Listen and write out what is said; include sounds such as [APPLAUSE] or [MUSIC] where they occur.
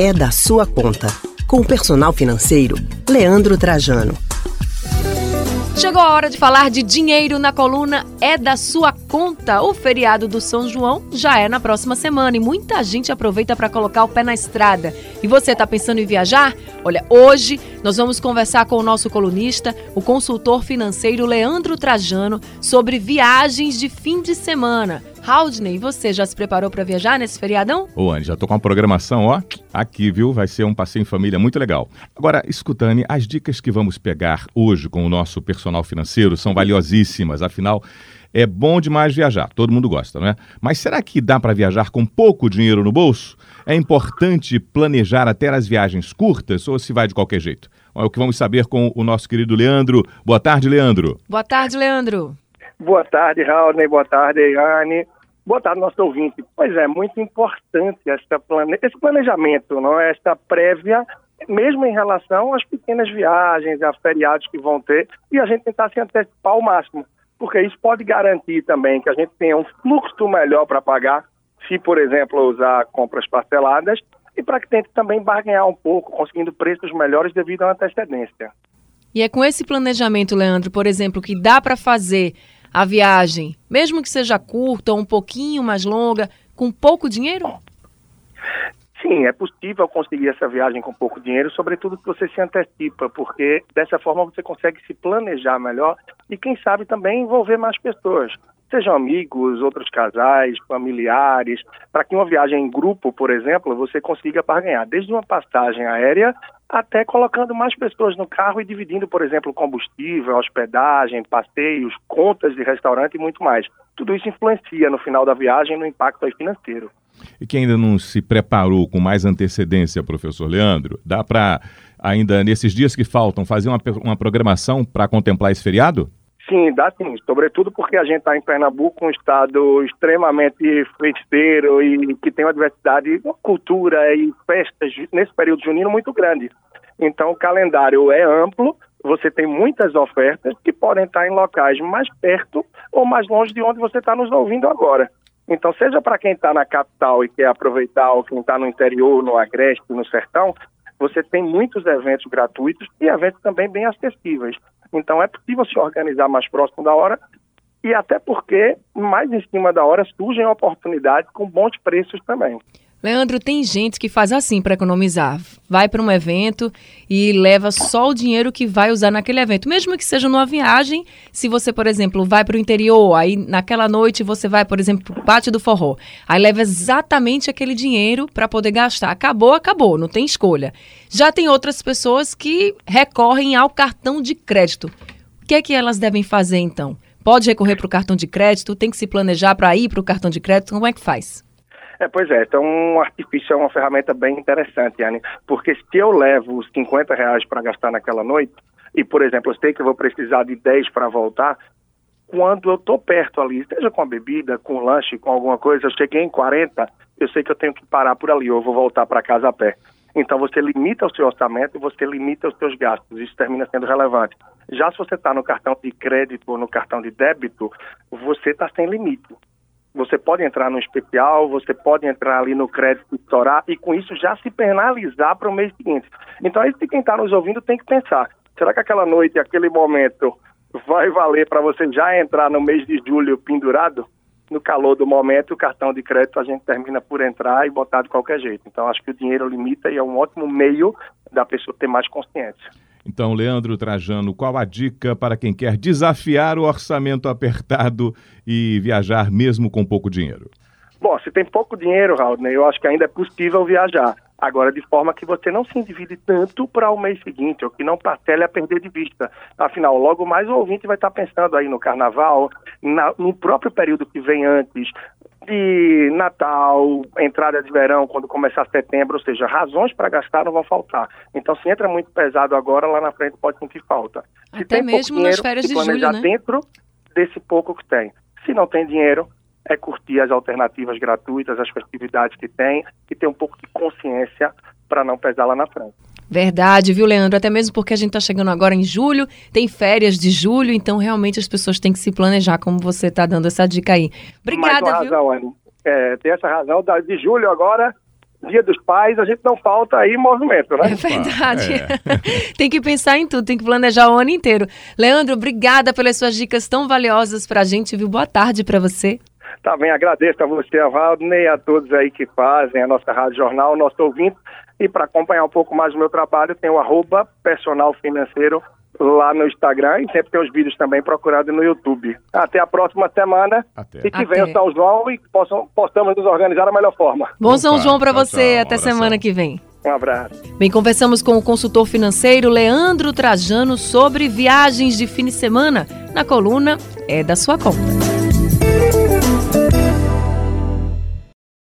é da sua conta. Com o personal financeiro, Leandro Trajano. Chegou a hora de falar de dinheiro na coluna É da Sua Conta. O feriado do São João já é na próxima semana e muita gente aproveita para colocar o pé na estrada. E você está pensando em viajar? Olha, hoje nós vamos conversar com o nosso colunista, o consultor financeiro Leandro Trajano, sobre viagens de fim de semana. Haldney, você já se preparou para viajar nesse feriadão? Ô, Anne, já tô com a programação, ó, aqui, viu? Vai ser um passeio em família muito legal. Agora, escutane, as dicas que vamos pegar hoje com o nosso personal financeiro são valiosíssimas, afinal, é bom demais viajar, todo mundo gosta, não é? Mas será que dá para viajar com pouco dinheiro no bolso? É importante planejar até as viagens curtas ou se vai de qualquer jeito? É o que vamos saber com o nosso querido Leandro. Boa tarde, Leandro. Boa tarde, Leandro. Boa tarde, Raul. Boa tarde, Iane boa tarde, nosso ouvinte. Pois é, muito importante essa plane... esse planejamento, não é? esta prévia, mesmo em relação às pequenas viagens, a feriados que vão ter, e a gente tentar se antecipar ao máximo, porque isso pode garantir também que a gente tenha um fluxo melhor para pagar, se, por exemplo, usar compras parceladas, e para que tente também barganhar um pouco, conseguindo preços melhores devido à antecedência. E é com esse planejamento, Leandro, por exemplo, que dá para fazer a viagem, mesmo que seja curta ou um pouquinho mais longa, com pouco dinheiro? Sim, é possível conseguir essa viagem com pouco dinheiro, sobretudo se você se antecipa, porque dessa forma você consegue se planejar melhor e, quem sabe, também envolver mais pessoas. Sejam amigos, outros casais, familiares, para que uma viagem em grupo, por exemplo, você consiga barganhar desde uma passagem aérea até colocando mais pessoas no carro e dividindo, por exemplo, combustível, hospedagem, passeios, contas de restaurante e muito mais. Tudo isso influencia no final da viagem no impacto financeiro. E quem ainda não se preparou com mais antecedência, professor Leandro, dá para ainda nesses dias que faltam fazer uma, uma programação para contemplar esse feriado? Sim, dá sim. Sobretudo porque a gente está em Pernambuco, um estado extremamente festeiro e que tem uma diversidade, uma cultura e festas nesse período junino muito grande. Então, o calendário é amplo, você tem muitas ofertas que podem estar em locais mais perto ou mais longe de onde você está nos ouvindo agora. Então, seja para quem está na capital e quer aproveitar, ou quem está no interior, no agreste, no sertão, você tem muitos eventos gratuitos e eventos também bem acessíveis. Então é possível se organizar mais próximo da hora e até porque mais em cima da hora surgem oportunidades com bons preços também. Leandro, tem gente que faz assim para economizar. Vai para um evento e leva só o dinheiro que vai usar naquele evento, mesmo que seja numa viagem. Se você, por exemplo, vai para o interior, aí naquela noite você vai, por exemplo, para o pátio do forró, aí leva exatamente aquele dinheiro para poder gastar. Acabou, acabou, não tem escolha. Já tem outras pessoas que recorrem ao cartão de crédito. O que é que elas devem fazer então? Pode recorrer para o cartão de crédito? Tem que se planejar para ir para o cartão de crédito? Como é que faz? É, pois é, então um artifício é uma ferramenta bem interessante, Anne, porque se eu levo os 50 reais para gastar naquela noite, e por exemplo, eu sei que eu vou precisar de 10 para voltar, quando eu estou perto ali, seja com a bebida, com lanche, com alguma coisa, eu cheguei em 40, eu sei que eu tenho que parar por ali, ou vou voltar para casa a pé. Então você limita o seu orçamento e você limita os seus gastos. Isso termina sendo relevante. Já se você está no cartão de crédito ou no cartão de débito, você está sem limite. Você pode entrar no especial, você pode entrar ali no crédito estourar e com isso já se penalizar para o mês seguinte. Então é isso que quem está nos ouvindo tem que pensar. Será que aquela noite, aquele momento vai valer para você já entrar no mês de julho pendurado? No calor do momento, o cartão de crédito a gente termina por entrar e botar de qualquer jeito. Então acho que o dinheiro limita e é um ótimo meio da pessoa ter mais consciência. Então, Leandro Trajano, qual a dica para quem quer desafiar o orçamento apertado e viajar mesmo com pouco dinheiro? Bom, se tem pouco dinheiro, Raul, eu acho que ainda é possível viajar. Agora, de forma que você não se endivide tanto para o mês seguinte, ou que não parcele a perder de vista. Afinal, logo mais o ouvinte vai estar pensando aí no carnaval, na, no próprio período que vem antes, de Natal, entrada de verão, quando começar setembro, ou seja, razões para gastar não vão faltar. Então, se entra muito pesado agora, lá na frente pode sentir falta. Se Até mesmo dinheiro, nas férias de julho, né? dentro desse pouco que tem. Se não tem dinheiro, é curtir as alternativas gratuitas, as festividades que tem e ter um pouco de consciência para não pesar lá na frente. Verdade, viu, Leandro? Até mesmo porque a gente está chegando agora em julho, tem férias de julho, então realmente as pessoas têm que se planejar, como você está dando essa dica aí. Obrigada, Mais viu? razão, Anne. É, tem essa razão, de julho agora Dia dos Pais, a gente não falta aí movimento, né? É verdade. É. [LAUGHS] tem que pensar em tudo, tem que planejar o ano inteiro. Leandro, obrigada pelas suas dicas tão valiosas para a gente, viu? Boa tarde para você. Tá bem, agradeço a você, a Valdney, a todos aí que fazem a nossa Rádio Jornal, o nosso ouvinte. E para acompanhar um pouco mais do meu trabalho, tem o arroba personal financeiro lá no Instagram e sempre tem os vídeos também procurados no YouTube. Até a próxima semana Até. e que venha o São João e possam, possamos nos organizar da melhor forma. Bom Opa, São João para você, tchau, até semana que vem. Um abraço. Bem, conversamos com o consultor financeiro Leandro Trajano sobre viagens de fim de semana na coluna É da Sua Conta.